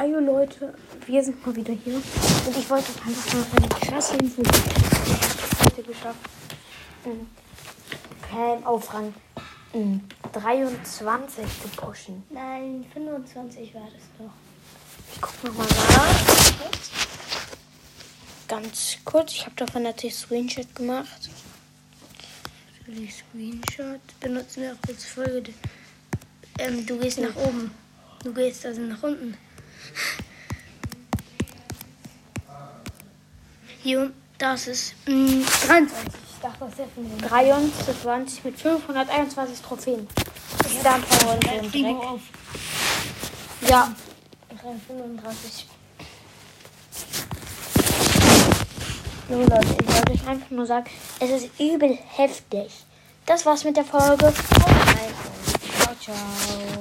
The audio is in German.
Hi Leute, wir sind mal wieder hier. Und ich wollte einfach mal eine krasse Info geben. Ich habe heute geschafft. Fan auf Rang ähm, 23 zu pushen. Nein, 25 war das doch. Ich guck noch mal nach. Ganz kurz, ich habe davon natürlich Screenshot gemacht. Natürlich Screenshot. Benutzen wir auch als Folge. Ähm, du gehst nach oben. Du gehst also nach unten. Hier, das ist mh, 23. Ich dachte, das von 23 mit 521 Trophäen. Das ist von den Dreck. auf Ja, Rang 35. so Leute, ich wollte euch einfach nur sagen, es ist übel heftig. Das war's mit der Folge. Ciao, ciao.